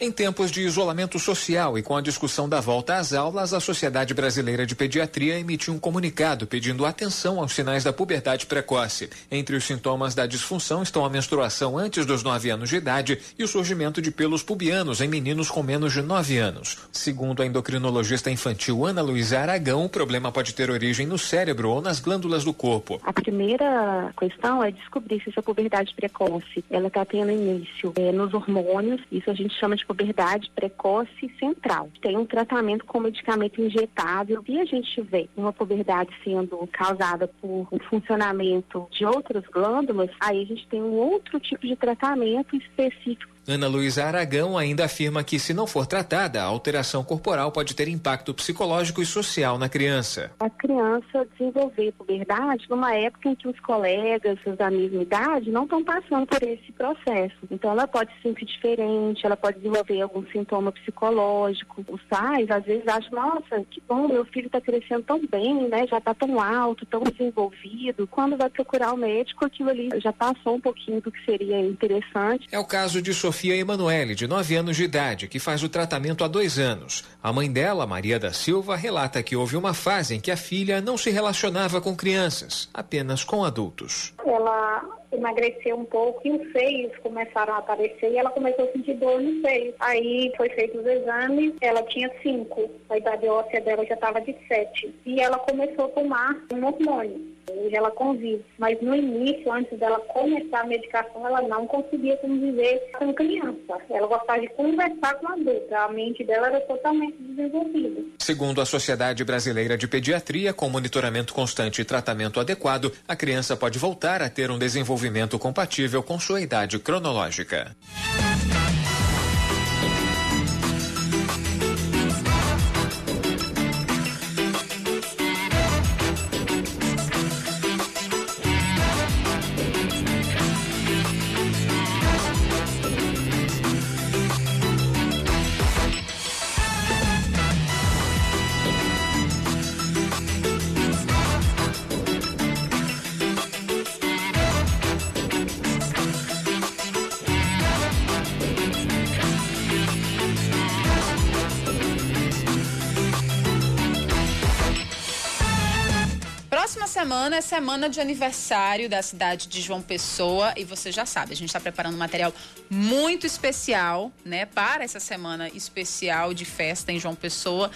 Em tempos de isolamento social e com a discussão da volta às aulas, a Sociedade Brasileira de Pediatria emitiu um comunicado pedindo atenção aos sinais da puberdade precoce. Entre os sintomas da disfunção estão a menstruação antes dos 9 anos de idade e o surgimento de pelos pubianos em meninos com menos de 9 anos. Segundo a endocrinologista infantil Ana Luísa Aragão, o problema pode ter origem no cérebro ou nas glândulas do corpo. A primeira questão é descobrir se essa puberdade precoce ela está tendo início é, nos hormônios, isso a gente chama de puberdade precoce central. Tem um tratamento com medicamento injetável e a gente vê uma puberdade sendo causada por um funcionamento de outras glândulas, aí a gente tem um outro tipo de tratamento específico Ana Luísa Aragão ainda afirma que, se não for tratada, a alteração corporal pode ter impacto psicológico e social na criança. A criança desenvolver puberdade numa época em que os colegas da mesma idade não estão passando por esse processo. Então, ela pode se sentir diferente, ela pode desenvolver algum sintoma psicológico. Os pais, às vezes, acham: nossa, que bom, meu filho está crescendo tão bem, né? já está tão alto, tão desenvolvido. Quando vai procurar o médico, aquilo ali já passou um pouquinho do que seria interessante. É o caso de Sofia Emanuele, de 9 anos de idade, que faz o tratamento há dois anos. A mãe dela, Maria da Silva, relata que houve uma fase em que a filha não se relacionava com crianças, apenas com adultos. Ela emagreceu um pouco e os seios começaram a aparecer e ela começou a sentir dor nos seios. Aí foi feito os exames, ela tinha cinco, a idade óssea dela já estava de sete. E ela começou a tomar um hormônio. Hoje ela convive, mas no início, antes dela começar a medicação, ela não conseguia conviver com criança. Ela gostava de conversar com adulto. A mente dela era totalmente desenvolvida. Segundo a Sociedade Brasileira de Pediatria, com monitoramento constante e tratamento adequado, a criança pode voltar a ter um desenvolvimento compatível com sua idade cronológica. Semana de aniversário da cidade de João Pessoa e você já sabe, a gente está preparando um material muito especial, né, para essa semana especial de festa em João Pessoa,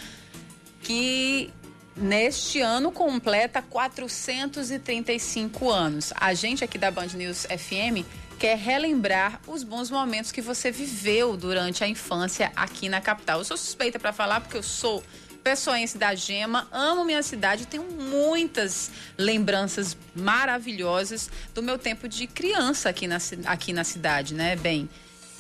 que neste ano completa 435 anos. A gente aqui da Band News FM quer relembrar os bons momentos que você viveu durante a infância aqui na capital. Eu sou suspeita para falar porque eu sou pessoense da Gema, amo minha cidade, tenho muitas lembranças maravilhosas do meu tempo de criança aqui na, aqui na cidade, né, bem?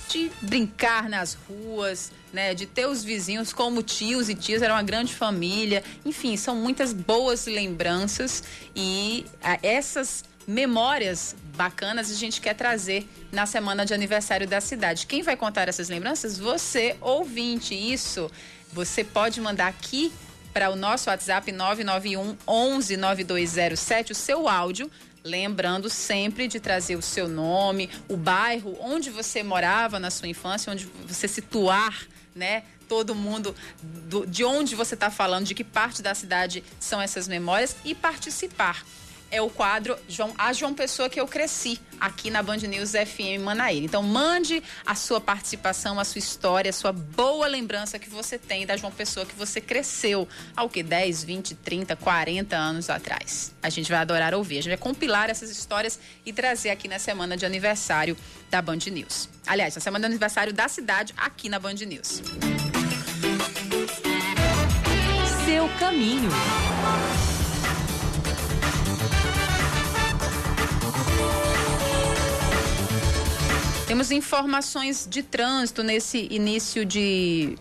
De brincar nas ruas, né, de ter os vizinhos como tios e tias, era uma grande família. Enfim, são muitas boas lembranças e a, essas memórias bacanas a gente quer trazer na semana de aniversário da cidade. Quem vai contar essas lembranças? Você, ouvinte. Isso você pode mandar aqui para o nosso WhatsApp 991 11 9207 o seu áudio lembrando sempre de trazer o seu nome, o bairro onde você morava na sua infância, onde você situar, né? Todo mundo do, de onde você está falando, de que parte da cidade são essas memórias e participar é o quadro João, A João Pessoa que eu cresci aqui na Band News FM Manaíra. Então mande a sua participação, a sua história, a sua boa lembrança que você tem da João Pessoa que você cresceu há o que 10, 20, 30, 40 anos atrás. A gente vai adorar ouvir. A gente vai compilar essas histórias e trazer aqui na semana de aniversário da Band News. Aliás, na semana de aniversário da cidade aqui na Band News. Seu caminho. Temos informações de trânsito nesse início de,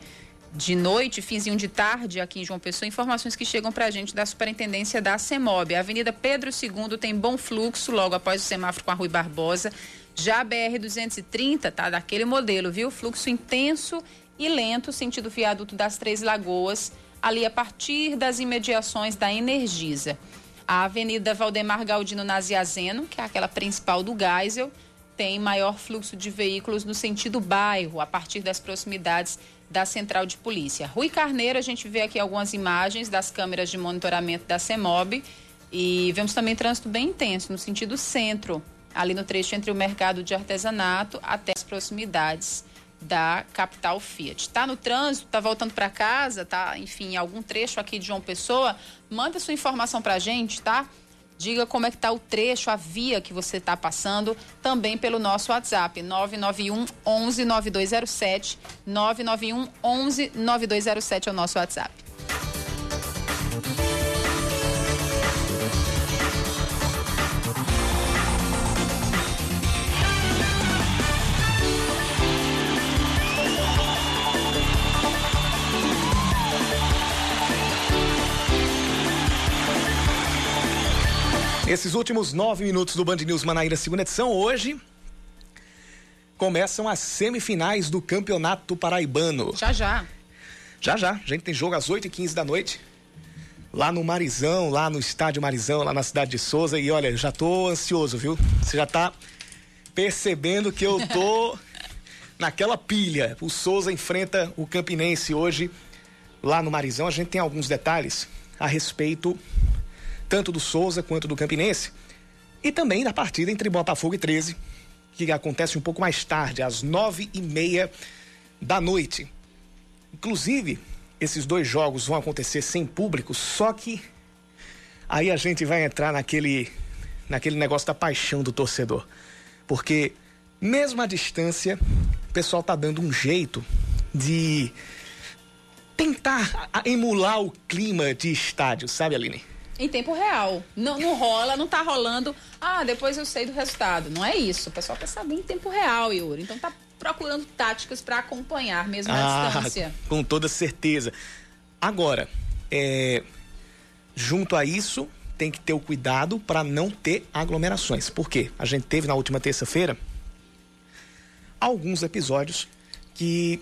de noite, finzinho de tarde aqui em João Pessoa. Informações que chegam para a gente da Superintendência da CEMOB. A Avenida Pedro II tem bom fluxo logo após o semáforo com a Rui Barbosa. Já a BR-230 tá daquele modelo, viu? Fluxo intenso e lento, sentido viaduto das Três Lagoas, ali a partir das imediações da Energisa. A Avenida Valdemar Galdino Naziazeno, que é aquela principal do Geisel, tem maior fluxo de veículos no sentido bairro, a partir das proximidades da central de polícia. Rui Carneiro, a gente vê aqui algumas imagens das câmeras de monitoramento da CEMOB e vemos também trânsito bem intenso no sentido centro, ali no trecho entre o mercado de artesanato até as proximidades da capital Fiat. Está no trânsito, está voltando para casa, tá, enfim, algum trecho aqui de João Pessoa, manda sua informação para a gente, tá? Diga como é que está o trecho, a via que você está passando, também pelo nosso WhatsApp, 991 11 9207. 991 11 9207 é o nosso WhatsApp. Esses últimos nove minutos do Band News Manaíra, segunda edição, hoje começam as semifinais do Campeonato Paraibano. Já, já. Já, já. A gente tem jogo às 8h15 da noite. Lá no Marizão, lá no estádio Marizão, lá na cidade de Souza. E olha, já tô ansioso, viu? Você já tá percebendo que eu tô naquela pilha. O Souza enfrenta o Campinense hoje lá no Marizão. A gente tem alguns detalhes a respeito tanto do Souza quanto do Campinense. E também da partida entre Botafogo e 13, que acontece um pouco mais tarde, às nove e meia da noite. Inclusive, esses dois jogos vão acontecer sem público, só que aí a gente vai entrar naquele, naquele negócio da paixão do torcedor. Porque, mesmo à distância, o pessoal tá dando um jeito de tentar emular o clima de estádio, sabe, Aline? Em tempo real. Não, não rola, não tá rolando. Ah, depois eu sei do resultado. Não é isso. O pessoal quer saber em tempo real, Yuri. Então tá procurando táticas para acompanhar, mesmo à ah, distância. Com toda certeza. Agora, é, junto a isso, tem que ter o cuidado para não ter aglomerações. Por quê? A gente teve na última terça-feira alguns episódios que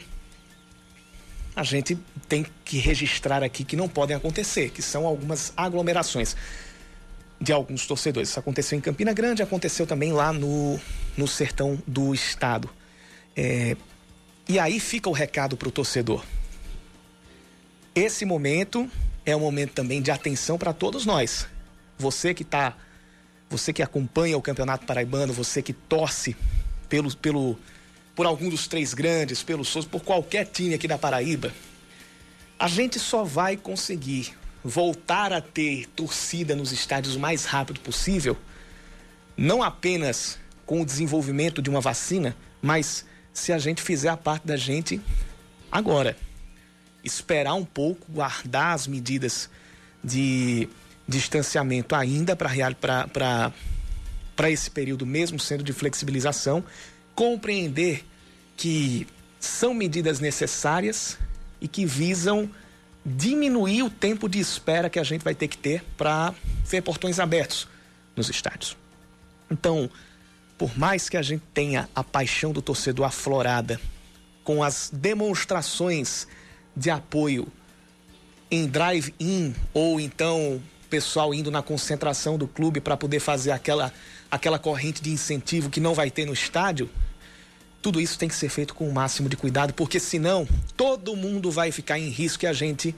a gente tem que registrar aqui que não podem acontecer, que são algumas aglomerações de alguns torcedores. Isso aconteceu em Campina Grande, aconteceu também lá no, no sertão do estado. É, e aí fica o recado para o torcedor. Esse momento é um momento também de atenção para todos nós. Você que tá, você que acompanha o Campeonato Paraibano, você que torce pelo, pelo por algum dos três grandes, pelo Souza, por qualquer time aqui da Paraíba, a gente só vai conseguir voltar a ter torcida nos estádios o mais rápido possível, não apenas com o desenvolvimento de uma vacina, mas se a gente fizer a parte da gente agora. Esperar um pouco, guardar as medidas de distanciamento ainda para esse período, mesmo sendo de flexibilização, compreender que são medidas necessárias e que visam diminuir o tempo de espera que a gente vai ter que ter para ver portões abertos nos estádios. Então, por mais que a gente tenha a paixão do torcedor aflorada com as demonstrações de apoio em drive-in ou então pessoal indo na concentração do clube para poder fazer aquela aquela corrente de incentivo que não vai ter no estádio, tudo isso tem que ser feito com o máximo de cuidado, porque senão todo mundo vai ficar em risco e a gente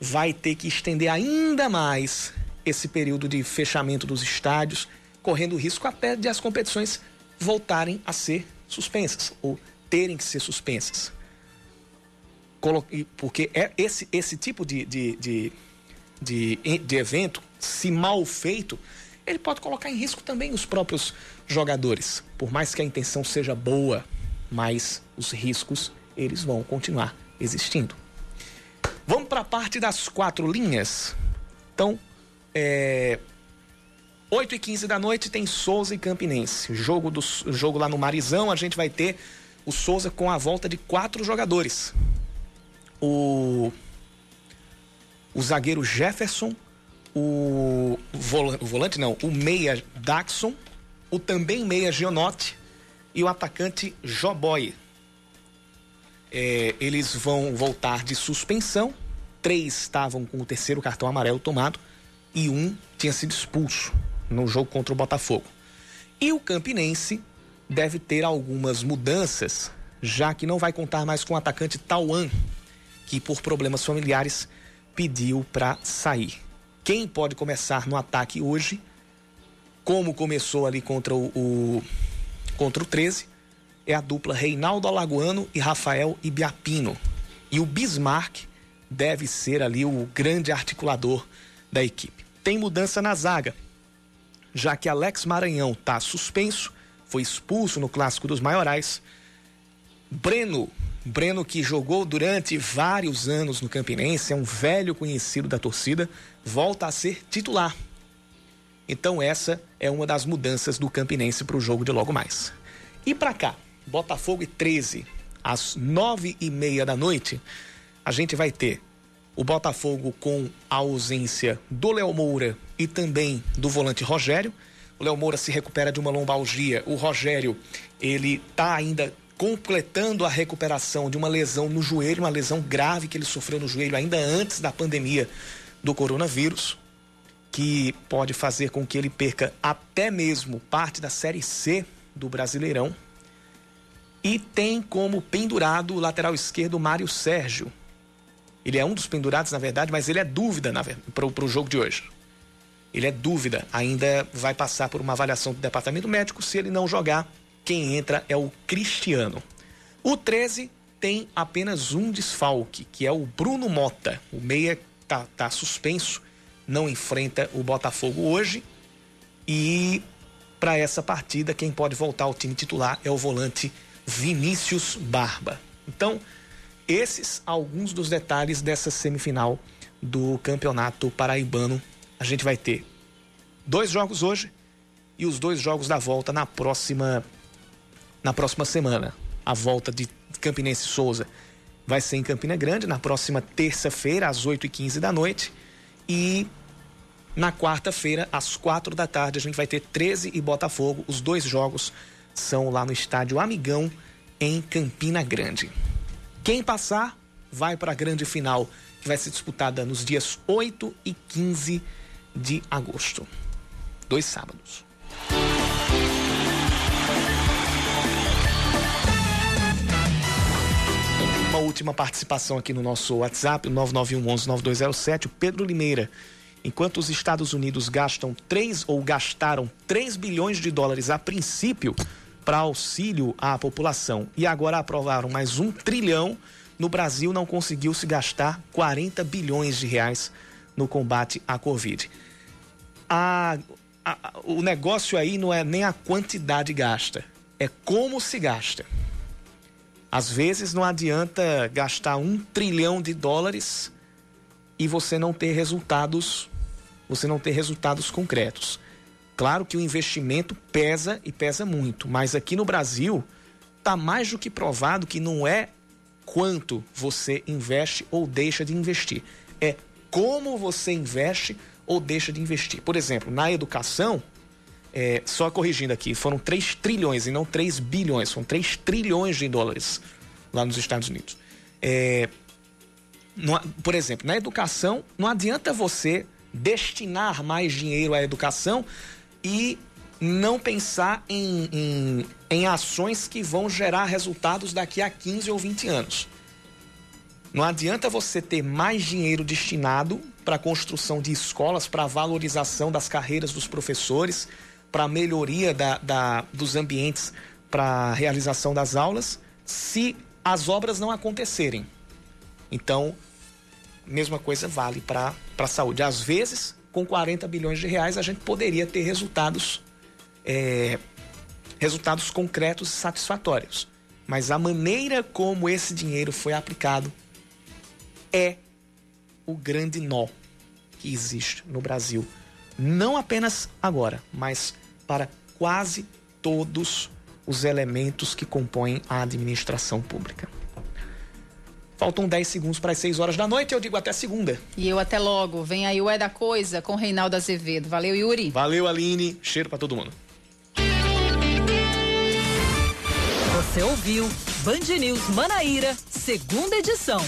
vai ter que estender ainda mais esse período de fechamento dos estádios, correndo o risco até de as competições voltarem a ser suspensas ou terem que ser suspensas. Porque é esse, esse tipo de, de, de, de, de evento, se mal feito, ele pode colocar em risco também os próprios jogadores. Por mais que a intenção seja boa, mas os riscos eles vão continuar existindo. Vamos para a parte das quatro linhas. Então, é, 8 e 15 da noite tem Souza e Campinense. Jogo, do, jogo lá no Marizão, a gente vai ter o Souza com a volta de quatro jogadores. O, o zagueiro Jefferson, o, volante não, o meia Daxon, o também meia Gionotti e o atacante Joboy. É, eles vão voltar de suspensão. Três estavam com o terceiro cartão amarelo tomado e um tinha sido expulso no jogo contra o Botafogo. E o Campinense deve ter algumas mudanças, já que não vai contar mais com o atacante Tauan, que por problemas familiares pediu para sair. Quem pode começar no ataque hoje, como começou ali contra o, o contra o 13, é a dupla Reinaldo Alagoano e Rafael Ibiapino. E o Bismarck deve ser ali o grande articulador da equipe. Tem mudança na zaga, já que Alex Maranhão está suspenso, foi expulso no clássico dos maiorais. Breno Breno, que jogou durante vários anos no Campinense, é um velho conhecido da torcida, volta a ser titular. Então, essa é uma das mudanças do Campinense para o jogo de logo mais. E para cá, Botafogo e 13, às nove e meia da noite, a gente vai ter O Botafogo com a ausência do Léo Moura e também do volante Rogério. O Léo Moura se recupera de uma lombalgia. O Rogério, ele está ainda completando a recuperação de uma lesão no joelho, uma lesão grave que ele sofreu no joelho ainda antes da pandemia do coronavírus, que pode fazer com que ele perca até mesmo parte da Série C do Brasileirão. E tem como pendurado o lateral esquerdo Mário Sérgio. Ele é um dos pendurados, na verdade, mas ele é dúvida para o jogo de hoje. Ele é dúvida, ainda vai passar por uma avaliação do departamento médico. Se ele não jogar, quem entra é o Cristiano. O 13 tem apenas um desfalque, que é o Bruno Mota. O meia tá, tá suspenso, não enfrenta o Botafogo hoje. E para essa partida, quem pode voltar ao time titular é o volante Vinícius Barba. Então, esses alguns dos detalhes dessa semifinal do Campeonato Paraibano. A gente vai ter dois jogos hoje e os dois jogos da volta na próxima na próxima semana. A volta de Campinense Souza vai ser em Campina Grande na próxima terça-feira às 8h15 da noite e na quarta-feira às quatro da tarde a gente vai ter 13 e Botafogo. Os dois jogos são lá no estádio Amigão em Campina Grande. Quem passar vai para a grande final, que vai ser disputada nos dias 8 e 15 de agosto. Dois sábados. Uma última participação aqui no nosso WhatsApp, 9911-9207, o Pedro Limeira. Enquanto os Estados Unidos gastam 3 ou gastaram 3 bilhões de dólares a princípio para auxílio à população e agora aprovaram mais um trilhão, no Brasil não conseguiu se gastar 40 bilhões de reais no combate à Covid. A, a, o negócio aí não é nem a quantidade gasta, é como se gasta. Às vezes não adianta gastar um trilhão de dólares e você não ter resultados, você não ter resultados concretos. Claro que o investimento pesa e pesa muito, mas aqui no Brasil está mais do que provado que não é quanto você investe ou deixa de investir, é como você investe ou deixa de investir. Por exemplo, na educação, é, só corrigindo aqui, foram 3 trilhões e não 3 bilhões, são 3 trilhões de dólares lá nos Estados Unidos. É, não, por exemplo, na educação, não adianta você destinar mais dinheiro à educação e não pensar em, em, em ações que vão gerar resultados daqui a 15 ou 20 anos. Não adianta você ter mais dinheiro destinado para a construção de escolas, para a valorização das carreiras dos professores, para a melhoria da, da, dos ambientes para a realização das aulas, se as obras não acontecerem. Então, mesma coisa vale para a saúde. Às vezes, com 40 bilhões de reais, a gente poderia ter resultados, é, resultados concretos e satisfatórios. Mas a maneira como esse dinheiro foi aplicado é o grande nó que existe no Brasil. Não apenas agora, mas para quase todos os elementos que compõem a administração pública. Faltam 10 segundos para as 6 horas da noite. Eu digo até segunda. E eu até logo. Vem aí o É da Coisa com Reinaldo Azevedo. Valeu, Yuri. Valeu, Aline. Cheiro para todo mundo. Você ouviu Band News Manaíra, segunda edição.